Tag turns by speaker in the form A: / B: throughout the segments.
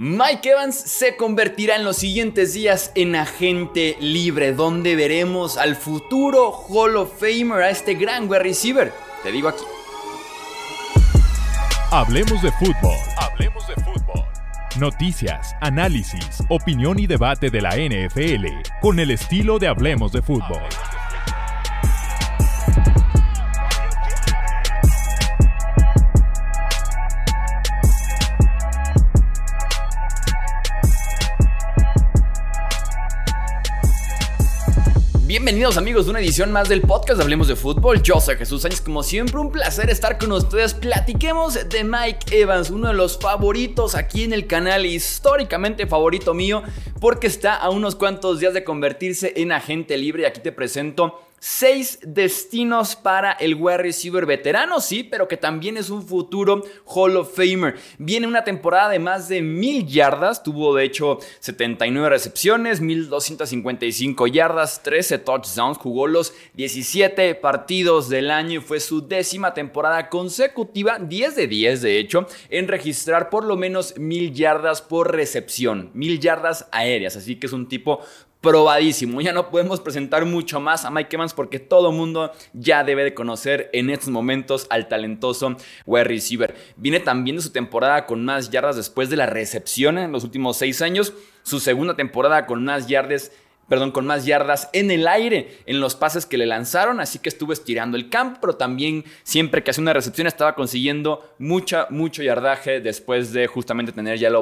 A: Mike Evans se convertirá en los siguientes días en agente libre, donde veremos al futuro Hall of Famer, a este gran wide receiver. Te digo aquí.
B: Hablemos de fútbol. Hablemos de fútbol. Noticias, análisis, opinión y debate de la NFL con el estilo de Hablemos de fútbol.
A: Bienvenidos amigos de una edición más del podcast Hablemos de Fútbol. Yo soy Jesús Sánchez, como siempre un placer estar con ustedes. Platiquemos de Mike Evans, uno de los favoritos aquí en el canal, históricamente favorito mío, porque está a unos cuantos días de convertirse en agente libre. Y aquí te presento Seis destinos para el wide receiver veterano, sí, pero que también es un futuro Hall of Famer. Viene una temporada de más de mil yardas, tuvo de hecho 79 recepciones, 1255 yardas, 13 touchdowns, jugó los 17 partidos del año y fue su décima temporada consecutiva, 10 de 10 de hecho, en registrar por lo menos mil yardas por recepción, mil yardas aéreas, así que es un tipo probadísimo. Ya no podemos presentar mucho más a Mike Evans porque todo mundo ya debe de conocer en estos momentos al talentoso wide receiver. Viene también de su temporada con más yardas después de la recepción en los últimos seis años. Su segunda temporada con más yardas perdón, con más yardas en el aire en los pases que le lanzaron, así que estuvo estirando el campo, pero también siempre que hacía una recepción estaba consiguiendo mucha, mucho yardaje después de justamente tener ya el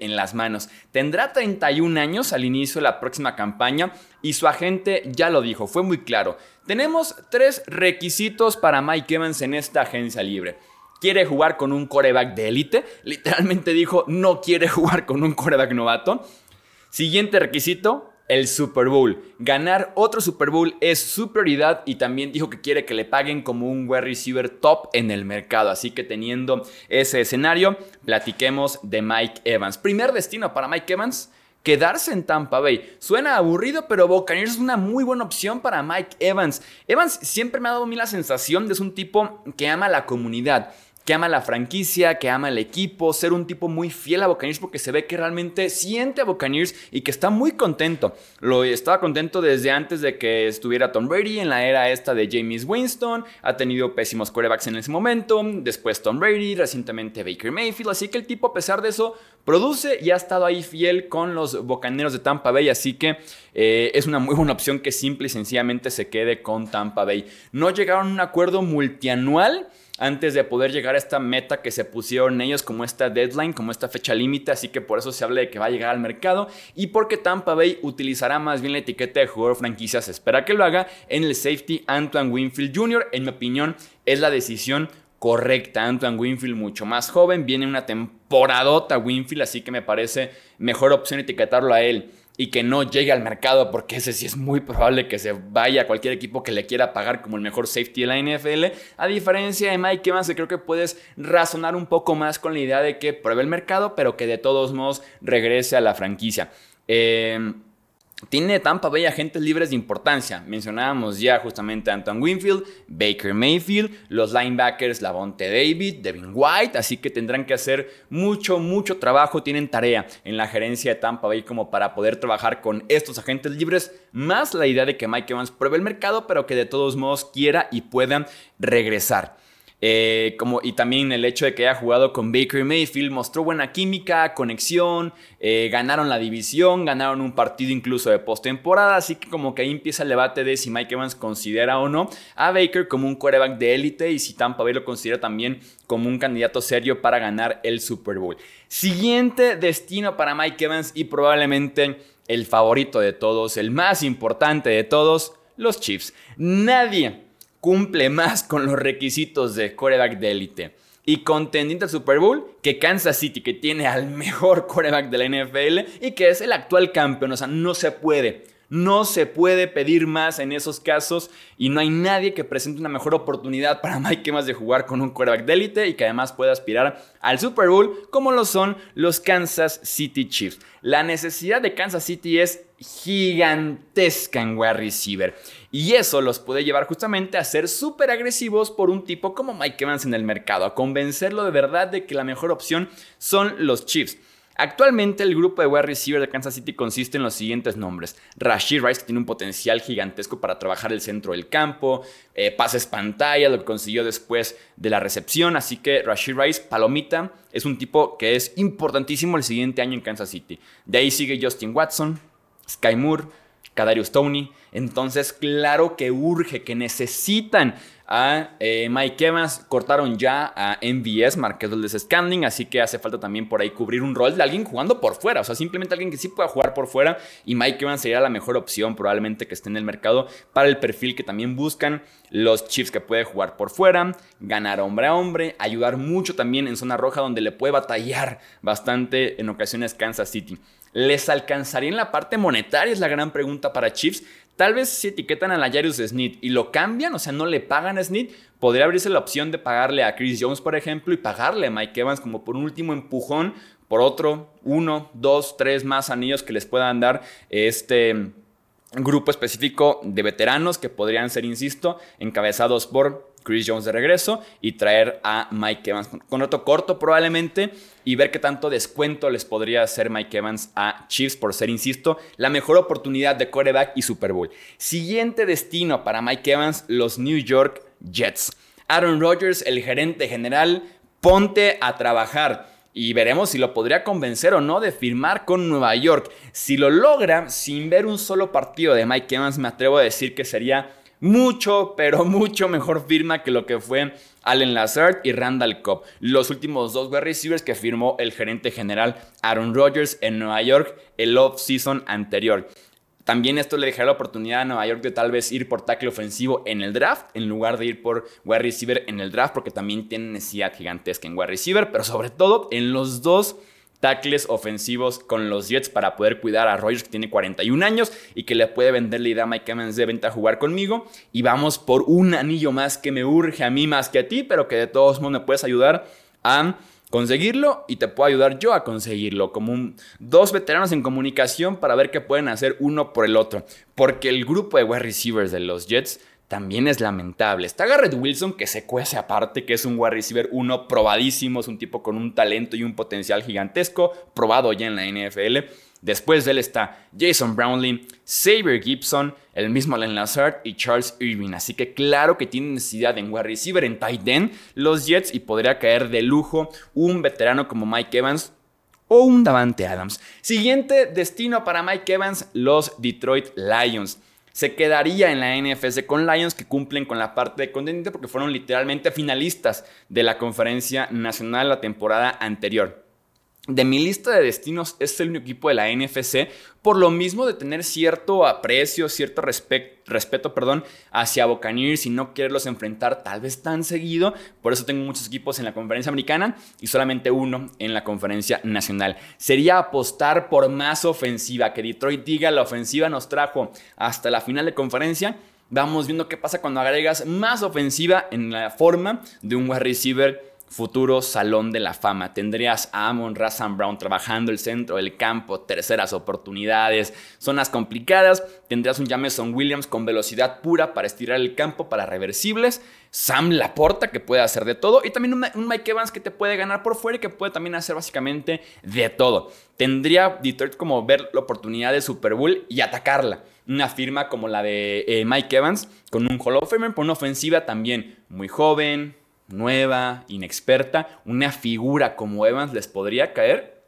A: en las manos. Tendrá 31 años al inicio de la próxima campaña y su agente ya lo dijo, fue muy claro. Tenemos tres requisitos para Mike Evans en esta agencia libre quiere jugar con un coreback de élite. Literalmente dijo, no quiere jugar con un coreback novato. Siguiente requisito, el Super Bowl. Ganar otro Super Bowl es su prioridad y también dijo que quiere que le paguen como un wide receiver top en el mercado. Así que teniendo ese escenario, platiquemos de Mike Evans. Primer destino para Mike Evans. Quedarse en Tampa Bay. Suena aburrido, pero Buccaneers es una muy buena opción para Mike Evans. Evans siempre me ha dado a mí la sensación de es un tipo que ama la comunidad que ama la franquicia, que ama el equipo, ser un tipo muy fiel a Buccaneers porque se ve que realmente siente a Buccaneers y que está muy contento. Lo estaba contento desde antes de que estuviera Tom Brady en la era esta de James Winston, ha tenido pésimos quarterbacks en ese momento, después Tom Brady, recientemente Baker Mayfield, así que el tipo a pesar de eso produce y ha estado ahí fiel con los Bocaneros de Tampa Bay, así que eh, es una muy buena opción que simple y sencillamente se quede con Tampa Bay. No llegaron a un acuerdo multianual antes de poder llegar a esta meta que se pusieron ellos como esta deadline, como esta fecha límite, así que por eso se habla de que va a llegar al mercado y porque Tampa Bay utilizará más bien la etiqueta de jugador franquicia, se espera que lo haga en el safety Antoine Winfield Jr., en mi opinión es la decisión correcta. Antoine Winfield mucho más joven, viene una temporadota Winfield, así que me parece mejor opción etiquetarlo a él y que no llegue al mercado, porque ese sí es muy probable que se vaya a cualquier equipo que le quiera pagar como el mejor safety de la NFL. A diferencia de Mike Evans, creo que puedes razonar un poco más con la idea de que pruebe el mercado, pero que de todos modos regrese a la franquicia. Eh, tiene Tampa Bay agentes libres de importancia. Mencionábamos ya justamente a Anton Winfield, Baker Mayfield, los linebackers Lavonte David, Devin White, así que tendrán que hacer mucho, mucho trabajo. Tienen tarea en la gerencia de Tampa Bay como para poder trabajar con estos agentes libres, más la idea de que Mike Evans pruebe el mercado, pero que de todos modos quiera y puedan regresar. Eh, como, y también el hecho de que haya jugado con Baker Mayfield mostró buena química, conexión, eh, ganaron la división, ganaron un partido incluso de postemporada, así que como que ahí empieza el debate de si Mike Evans considera o no a Baker como un quarterback de élite y si Tampa Bay lo considera también como un candidato serio para ganar el Super Bowl. Siguiente destino para Mike Evans y probablemente el favorito de todos, el más importante de todos, los Chiefs. Nadie cumple más con los requisitos de coreback de élite y contendiente al Super Bowl que Kansas City, que tiene al mejor coreback de la NFL y que es el actual campeón. O sea, no se puede. No se puede pedir más en esos casos y no hay nadie que presente una mejor oportunidad para Mike más de jugar con un quarterback de élite y que además pueda aspirar al Super Bowl como lo son los Kansas City Chiefs. La necesidad de Kansas City es gigantesca en wide receiver. Y eso los puede llevar justamente a ser súper agresivos por un tipo como Mike Evans en el mercado, a convencerlo de verdad de que la mejor opción son los Chiefs. Actualmente el grupo de wide receiver de Kansas City consiste en los siguientes nombres. Rashid Rice, que tiene un potencial gigantesco para trabajar el centro del campo, eh, pases pantalla, lo que consiguió después de la recepción. Así que Rashid Rice, palomita, es un tipo que es importantísimo el siguiente año en Kansas City. De ahí sigue Justin Watson, Sky Moore, Kadarius Tony. Entonces, claro que urge, que necesitan a eh, Mike Evans, cortaron ya a MVS, Marqués del Scanning, así que hace falta también por ahí cubrir un rol de alguien jugando por fuera, o sea, simplemente alguien que sí pueda jugar por fuera y Mike Evans sería la mejor opción probablemente que esté en el mercado para el perfil que también buscan los Chiefs que puede jugar por fuera, ganar hombre a hombre, ayudar mucho también en zona roja donde le puede batallar bastante en ocasiones Kansas City. ¿Les alcanzaría en la parte monetaria? Es la gran pregunta para Chiefs. Tal vez si etiquetan a la Jarius Smith y lo cambian, o sea, no le pagan a Smith, podría abrirse la opción de pagarle a Chris Jones, por ejemplo, y pagarle a Mike Evans como por un último empujón, por otro, uno, dos, tres más anillos que les puedan dar este grupo específico de veteranos que podrían ser, insisto, encabezados por Chris Jones de regreso y traer a Mike Evans con rato corto probablemente y ver qué tanto descuento les podría hacer Mike Evans a Chiefs por ser, insisto, la mejor oportunidad de quarterback y Super Bowl. Siguiente destino para Mike Evans, los New York Jets. Aaron Rodgers, el gerente general, ponte a trabajar y veremos si lo podría convencer o no de firmar con Nueva York. Si lo logra, sin ver un solo partido de Mike Evans, me atrevo a decir que sería mucho, pero mucho mejor firma que lo que fue Allen Lazard y Randall Cobb, los últimos dos wide receivers que firmó el gerente general Aaron Rodgers en Nueva York el off-season anterior. También esto le dejará la oportunidad a Nueva York de tal vez ir por tackle ofensivo en el draft, en lugar de ir por wide receiver en el draft, porque también tiene necesidad gigantesca en wide receiver, pero sobre todo en los dos tackles ofensivos con los Jets para poder cuidar a Rogers que tiene 41 años y que le puede vender la idea a Mike Evans de venta a jugar conmigo. Y vamos por un anillo más que me urge a mí más que a ti, pero que de todos modos me puedes ayudar a conseguirlo y te puedo ayudar yo a conseguirlo. Como dos veteranos en comunicación para ver qué pueden hacer uno por el otro. Porque el grupo de wide receivers de los Jets también es lamentable. Está Garrett Wilson, que se cuece aparte, que es un wide receiver uno probadísimo, es un tipo con un talento y un potencial gigantesco, probado ya en la NFL. Después de él está Jason Brownlee, Xavier Gibson, el mismo Allen Lazard y Charles Irving. Así que claro que tienen necesidad en wide receiver, en tight end, los Jets y podría caer de lujo un veterano como Mike Evans o un Davante Adams. Siguiente destino para Mike Evans, los Detroit Lions se quedaría en la NFC con Lions que cumplen con la parte de contendiente porque fueron literalmente finalistas de la conferencia nacional la temporada anterior de mi lista de destinos es el único equipo de la NFC, por lo mismo de tener cierto aprecio, cierto respeto perdón, hacia Buccaneers y no quererlos enfrentar tal vez tan seguido. Por eso tengo muchos equipos en la conferencia americana y solamente uno en la conferencia nacional. Sería apostar por más ofensiva, que Detroit diga la ofensiva nos trajo hasta la final de conferencia. Vamos viendo qué pasa cuando agregas más ofensiva en la forma de un wide receiver futuro salón de la fama. Tendrías a Amon Razan Brown trabajando el centro del campo, terceras oportunidades, zonas complicadas. Tendrías un Jameson Williams con velocidad pura para estirar el campo para reversibles. Sam Laporta que puede hacer de todo. Y también un, Mike Evans que te puede ganar por fuera y que puede también hacer básicamente de todo. Tendría Detroit como ver la oportunidad de Super Bowl y atacarla. Una firma como la de eh, Mike Evans con un Hall of Famer por una ofensiva también muy joven, nueva, inexperta, una figura como Evans les podría caer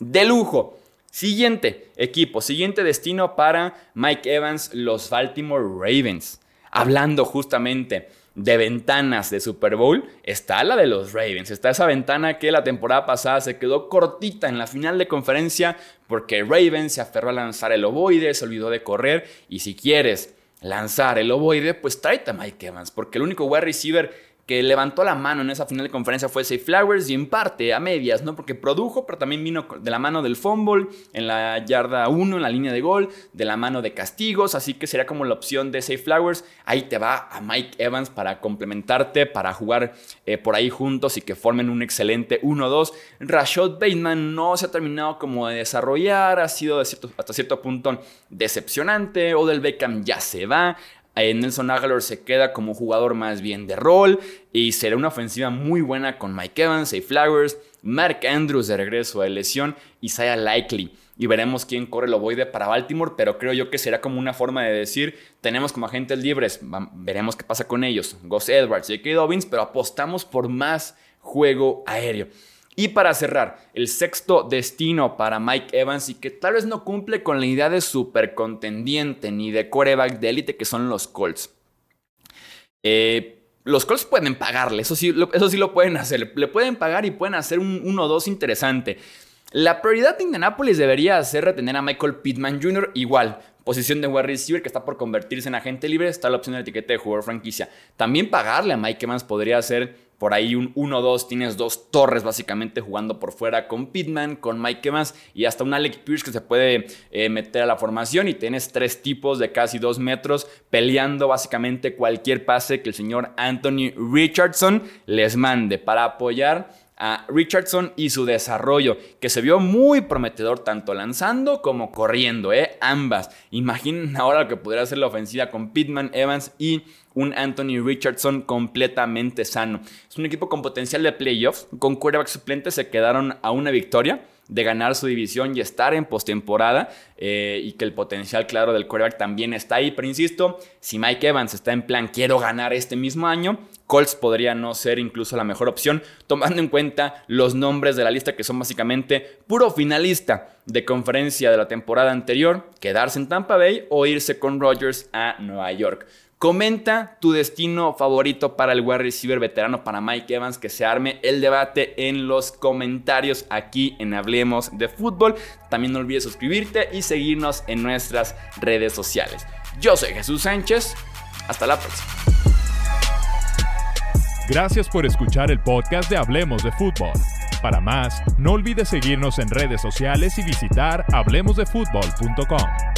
A: de lujo. Siguiente equipo, siguiente destino para Mike Evans, los Baltimore Ravens. Hablando justamente de ventanas de Super Bowl, está la de los Ravens. Está esa ventana que la temporada pasada se quedó cortita en la final de conferencia porque Ravens se aferró a lanzar el ovoide, se olvidó de correr. Y si quieres lanzar el ovoide, pues tráete a Mike Evans, porque el único wide receiver que levantó la mano en esa final de conferencia fue Safe Flowers y en parte a medias, ¿no? Porque produjo, pero también vino de la mano del fumble en la yarda 1, en la línea de gol, de la mano de castigos, así que sería como la opción de Safe Flowers. Ahí te va a Mike Evans para complementarte, para jugar eh, por ahí juntos y que formen un excelente 1-2. Rashad Bateman no se ha terminado como de desarrollar, ha sido hasta cierto punto decepcionante. Odell Beckham ya se va. Nelson Aguilar se queda como jugador más bien de rol y será una ofensiva muy buena con Mike Evans, y Flowers, Mark Andrews de regreso de lesión, Isaiah Likely y veremos quién corre el ovoide para Baltimore, pero creo yo que será como una forma de decir, tenemos como agentes libres, veremos qué pasa con ellos, Gus Edwards, J.K. Dobbins, pero apostamos por más juego aéreo. Y para cerrar, el sexto destino para Mike Evans y que tal vez no cumple con la idea de super contendiente ni de coreback de élite que son los Colts. Eh, los Colts pueden pagarle, eso sí, eso sí lo pueden hacer. Le pueden pagar y pueden hacer un 1-2 interesante. La prioridad de Indianapolis debería ser retener a Michael Pittman Jr. igual. Posición de wide receiver que está por convertirse en agente libre, está la opción de etiqueta de jugador franquicia. También pagarle a Mike Evans podría ser por ahí un 1-2. Tienes dos torres básicamente jugando por fuera con Pittman, con Mike Evans y hasta un Alex Pierce que se puede eh, meter a la formación. Y tienes tres tipos de casi dos metros peleando básicamente cualquier pase que el señor Anthony Richardson les mande para apoyar a Richardson y su desarrollo, que se vio muy prometedor tanto lanzando como corriendo, ¿eh? ambas. Imaginen ahora lo que podría ser la ofensiva con Pittman, Evans y un Anthony Richardson completamente sano. Es un equipo con potencial de playoffs, con quarterback suplente se quedaron a una victoria de ganar su división y estar en postemporada eh, y que el potencial claro del quarterback también está ahí. Pero insisto, si Mike Evans está en plan quiero ganar este mismo año, Colts podría no ser incluso la mejor opción, tomando en cuenta los nombres de la lista que son básicamente puro finalista de conferencia de la temporada anterior, quedarse en Tampa Bay o irse con Rodgers a Nueva York. Comenta tu destino favorito para el wide receiver veterano para Mike Evans, que se arme el debate en los comentarios aquí en Hablemos de Fútbol. También no olvides suscribirte y seguirnos en nuestras redes sociales. Yo soy Jesús Sánchez. Hasta la próxima.
B: Gracias por escuchar el podcast de Hablemos de Fútbol. Para más, no olvides seguirnos en redes sociales y visitar hablemosdefutbol.com.